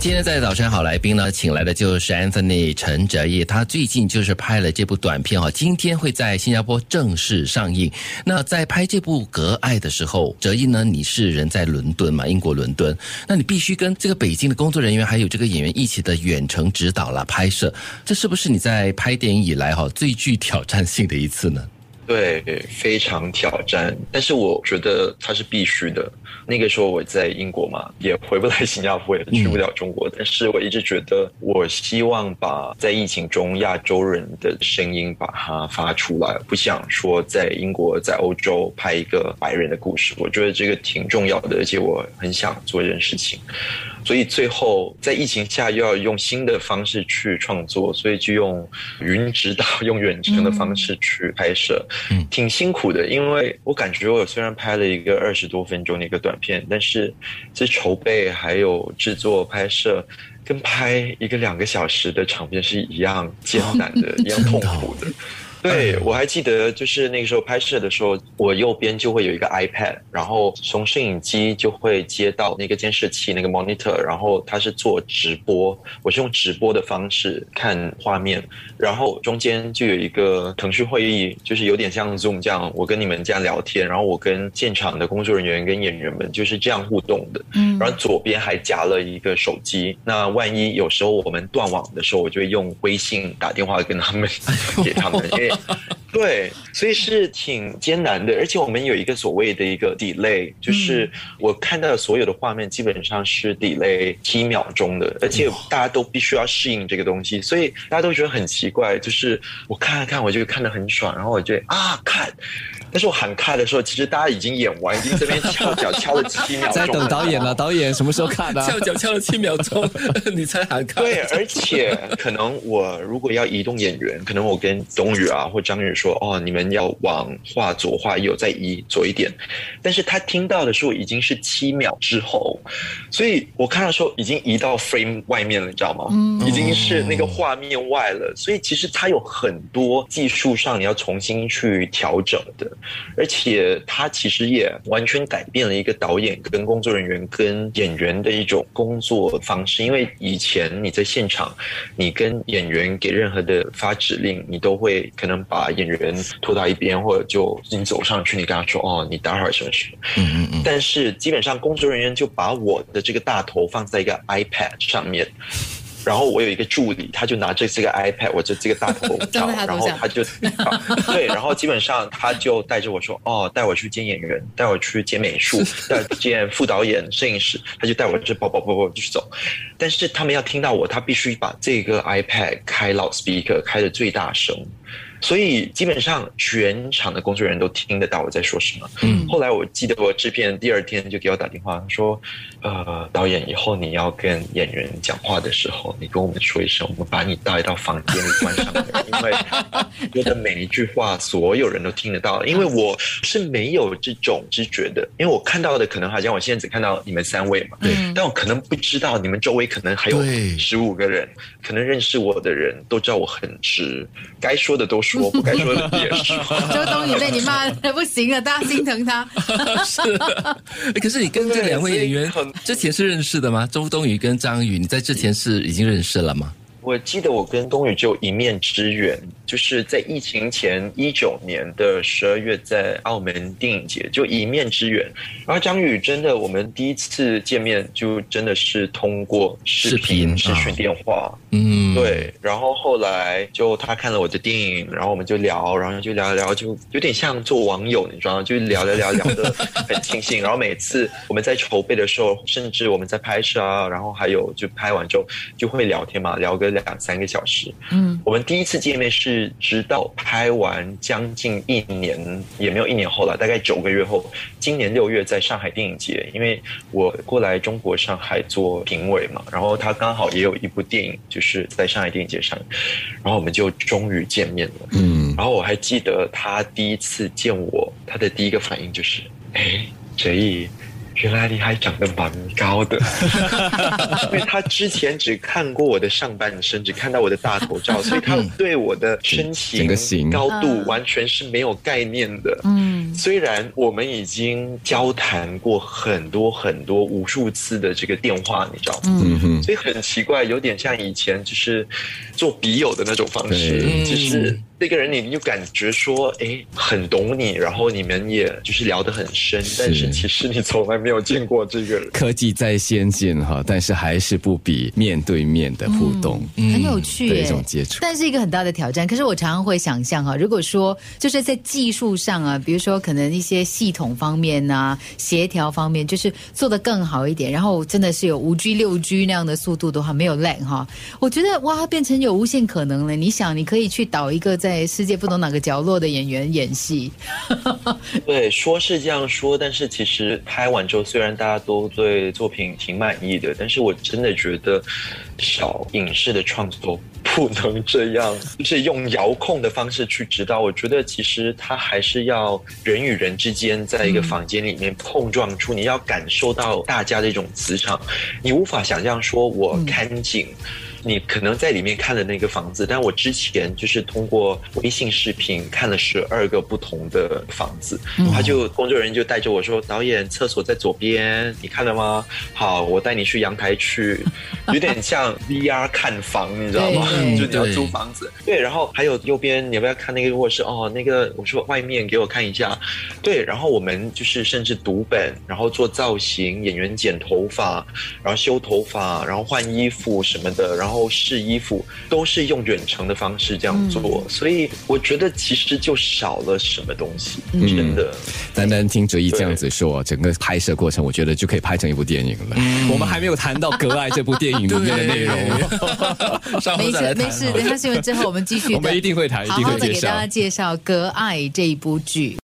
今天在早晨好来宾呢，请来的就是 Anthony 陈哲义，他最近就是拍了这部短片哈，今天会在新加坡正式上映。那在拍这部《隔爱》的时候，哲义呢，你是人在伦敦嘛，英国伦敦，那你必须跟这个北京的工作人员还有这个演员一起的远程指导啦拍摄，这是不是你在拍电影以来哈最具挑战性的一次呢？对，非常挑战，但是我觉得它是必须的。那个时候我在英国嘛，也回不来新加坡，也去不了中国。但是我一直觉得，我希望把在疫情中亚洲人的声音把它发出来，不想说在英国、在欧洲拍一个白人的故事。我觉得这个挺重要的，而且我很想做这件事情。所以最后在疫情下又要用新的方式去创作，所以就用云指导、用远程的方式去拍摄，嗯 挺辛苦的。因为我感觉我虽然拍了一个二十多分钟的一个短片，但是这筹备还有制作拍摄，跟拍一个两个小时的长片是一样艰难的，一样痛苦的。对，我还记得，就是那个时候拍摄的时候，我右边就会有一个 iPad，然后从摄影机就会接到那个监视器那个 monitor，然后它是做直播，我是用直播的方式看画面，然后中间就有一个腾讯会议，就是有点像 Zoom 这样，我跟你们这样聊天，然后我跟现场的工作人员跟演员们就是这样互动的，嗯，然后左边还夹了一个手机，那万一有时候我们断网的时候，我就会用微信打电话跟他们，给他们，因为。对，所以是挺艰难的，而且我们有一个所谓的一个 delay，就是我看到的所有的画面基本上是 delay 七秒钟的，而且大家都必须要适应这个东西，所以大家都觉得很奇怪，就是我看了看，我就看得很爽，然后我就啊看。但是我喊开的时候，其实大家已经演完，已经这边翘脚敲了七秒钟，在等导演了。导演什么时候看呢？翘脚敲了七秒钟，你才喊开。对，而且可能我如果要移动演员，可能我跟董宇啊或张宇说，哦，你们要往画左画右再移左一点。但是他听到的时候已经是七秒之后，所以我看到时候已经移到 frame 外面了，你知道吗？嗯，已经是那个画面外了。所以其实它有很多技术上你要重新去调整的。而且他其实也完全改变了一个导演跟工作人员跟演员的一种工作方式，因为以前你在现场，你跟演员给任何的发指令，你都会可能把演员拖到一边，或者就你走上去，你跟他说：“哦，你待会儿什么什么。”嗯嗯嗯。但是基本上工作人员就把我的这个大头放在一个 iPad 上面。然后我有一个助理，他就拿着这个 iPad，我就这个大头 照，然后他就 对，然后基本上他就带着我说，哦，带我去见演员，带我去见美术，带见副导演、摄影师，他就带我这跑跑跑跑继续走。但是他们要听到我，他必须把这个 iPad 开 loudspeaker 开的最大声。所以基本上全场的工作人员都听得到我在说什么。嗯，后来我记得我制片第二天就给我打电话说，呃，导演以后你要跟演员讲话的时候，你跟我们说一声，我们把你带到房间里关上门，因为 我的每一句话所有人都听得到。因为我是没有这种知觉的，因为我看到的可能好像我现在只看到你们三位嘛，对，但我可能不知道你们周围可能还有十五个人，可能认识我的人都知道我很直，该说的都。说不该说的也是。周冬雨被你骂的不行了，大家心疼他。是，可是你跟这两位演员之前是认识的吗？周冬雨跟张宇，你在之前是已经认识了吗？我记得我跟冬雨只有一面之缘，就是在疫情前一九年的十二月，在澳门电影节就一面之缘。然后张宇真的，我们第一次见面就真的是通过视频、视讯电话。嗯，对。然后后来就他看了我的电影，然后我们就聊，然后就聊一聊，就有点像做网友，你知道吗？就聊聊聊聊的很尽兴。然后每次我们在筹备的时候，甚至我们在拍摄啊，然后还有就拍完之后就会聊天嘛，聊个。两三个小时，嗯，我们第一次见面是直到拍完将近一年，也没有一年后了，大概九个月后，今年六月在上海电影节，因为我过来中国上海做评委嘛，然后他刚好也有一部电影就是在上海电影节上，然后我们就终于见面了，嗯，然后我还记得他第一次见我，他的第一个反应就是，哎，哲毅。原来你还长得蛮高的，因为他之前只看过我的上半身，只看到我的大头照，所以他对我的身形、整个形高度完全是没有概念的。嗯，虽然我们已经交谈过很多很多无数次的这个电话，你知道吗？嗯。哼，所以很奇怪，有点像以前就是做笔友的那种方式，就是那个人你就感觉说，哎，很懂你，然后你们也就是聊得很深，但是其实你从来没有见过这个人。科技再先进哈，但是还是不比面对面的互动。很有趣耶的一种接触但是一个很大的挑战。可是我常常会想象哈，如果说就是在技术上啊，比如说可能一些系统方面啊、协调方面，就是做得更好一点，然后真的是有五 G、六 G 那样的速度的话，没有 lag 哈，我觉得哇，变成有无限可能了。你想，你可以去导一个在世界不同哪个角落的演员演戏，对，说是这样说，但是其实拍完之后，虽然大家都对作品挺满意的，但是我真的觉得小影视的创作不能这样，就是用遥控的方式去指导。我觉得其实它还是要人与人之间在一个房间里面碰撞出，你要感受到大家的一种磁场，你无法想象说我看景。你可能在里面看的那个房子，但我之前就是通过微信视频看了十二个不同的房子，他就工作人员就带着我说：“导演，厕所在左边，你看了吗？好，我带你去阳台去，有点像 VR 看房，你知道吗？就你要租房子，对。然后还有右边，你要不要看那个卧室？哦，那个我说外面给我看一下，对。然后我们就是甚至读本，然后做造型，演员剪头发，然后修头发，然后换衣服什么的，然后试衣服，都是用远程的方式这样做。所以我觉得其实就少了什么东西，真的。单单听哲一这样子说，整个拍摄过程，我觉得就可以拍成一部电影了。我们还没有谈到《隔爱》这部电影里面的 内容，稍后没再来谈事没事，等一下新闻之后我们继续，我们一定会谈，一定会介绍好的给大家。介绍《隔爱》这一部剧。